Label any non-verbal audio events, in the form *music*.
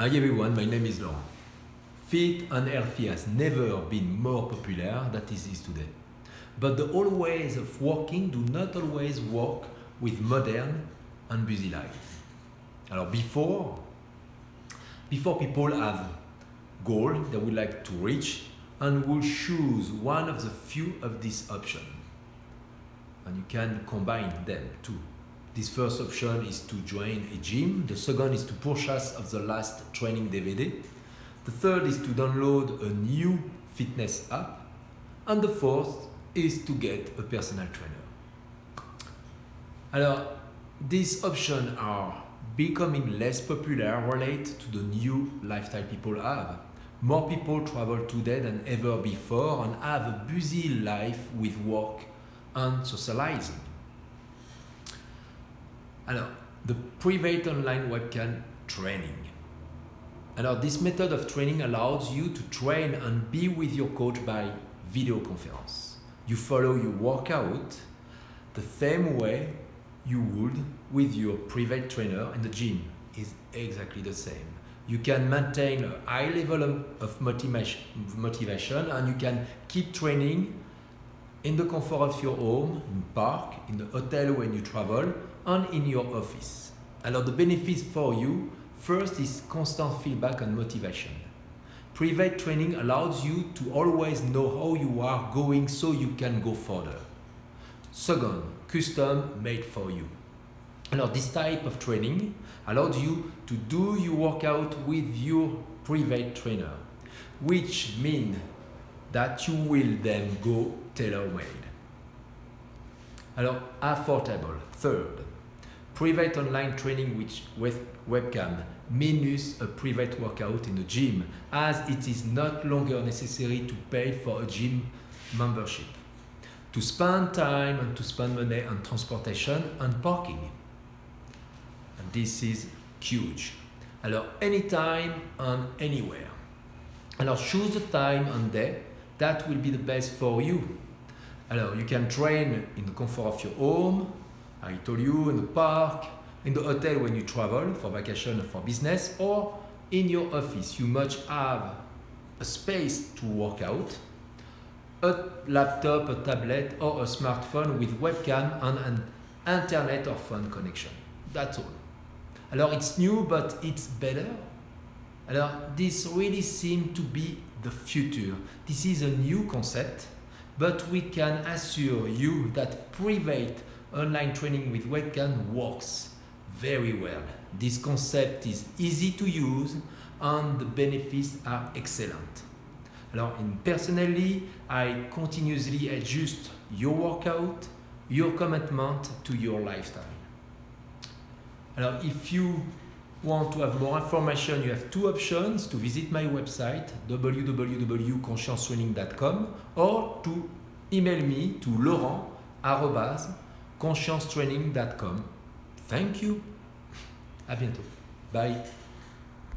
Hi everyone, my name is Laurent. Fit and healthy has never been more popular than it is today. But the old ways of working do not always work with modern and busy life. Alors before, before people have goal they would like to reach and will choose one of the few of these options. And you can combine them too. This first option is to join a gym. The second is to purchase of the last training DVD. The third is to download a new fitness app. And the fourth is to get a personal trainer. Alors, these options are becoming less popular related to the new lifestyle people have. More people travel today than ever before and have a busy life with work and socializing. Alors, the private online webcam training. Alors, this method of training allows you to train and be with your coach by video conference. You follow your workout the same way you would with your private trainer in the gym is exactly the same. You can maintain a high level of, motivation and you can keep training in the comfort of your home, in park, in the hotel when you travel, and in your office. Alors the benefits for you first is constant feedback and motivation. Private training allows you to always know how you are going so you can go further. Second, custom made for you. Alors this type of training allows you to do your workout with your private trainer, which means that you will then go tailor-made. Alors affordable. Third, private online training with webcam minus a private workout in the gym as it is not longer necessary to pay for a gym membership. To spend time and to spend money on transportation and parking. And this is huge. Alors anytime and anywhere. Alors choose the time and day that will be the best for you. Alors you can train in the comfort of your home, I told you in the park, in the hotel when you travel for vacation or for business, or in your office. You must have a space to work out, a laptop, a tablet, or a smartphone with webcam and an internet or phone connection. That's all. Alors it's new, but it's better. Alors this really seems to be the future. This is a new concept, but we can assure you that private online training with webcam works very well. This concept is easy to use and the benefits are excellent. Alors, personally, I continuously adjust your workout, your commitment to your lifestyle. Alors, if you want to have more information, you have two options to visit my website www.consciencetraining.com or to email me to laurent.consciencetraining.com. Thank you. *laughs* À bientôt. Bye.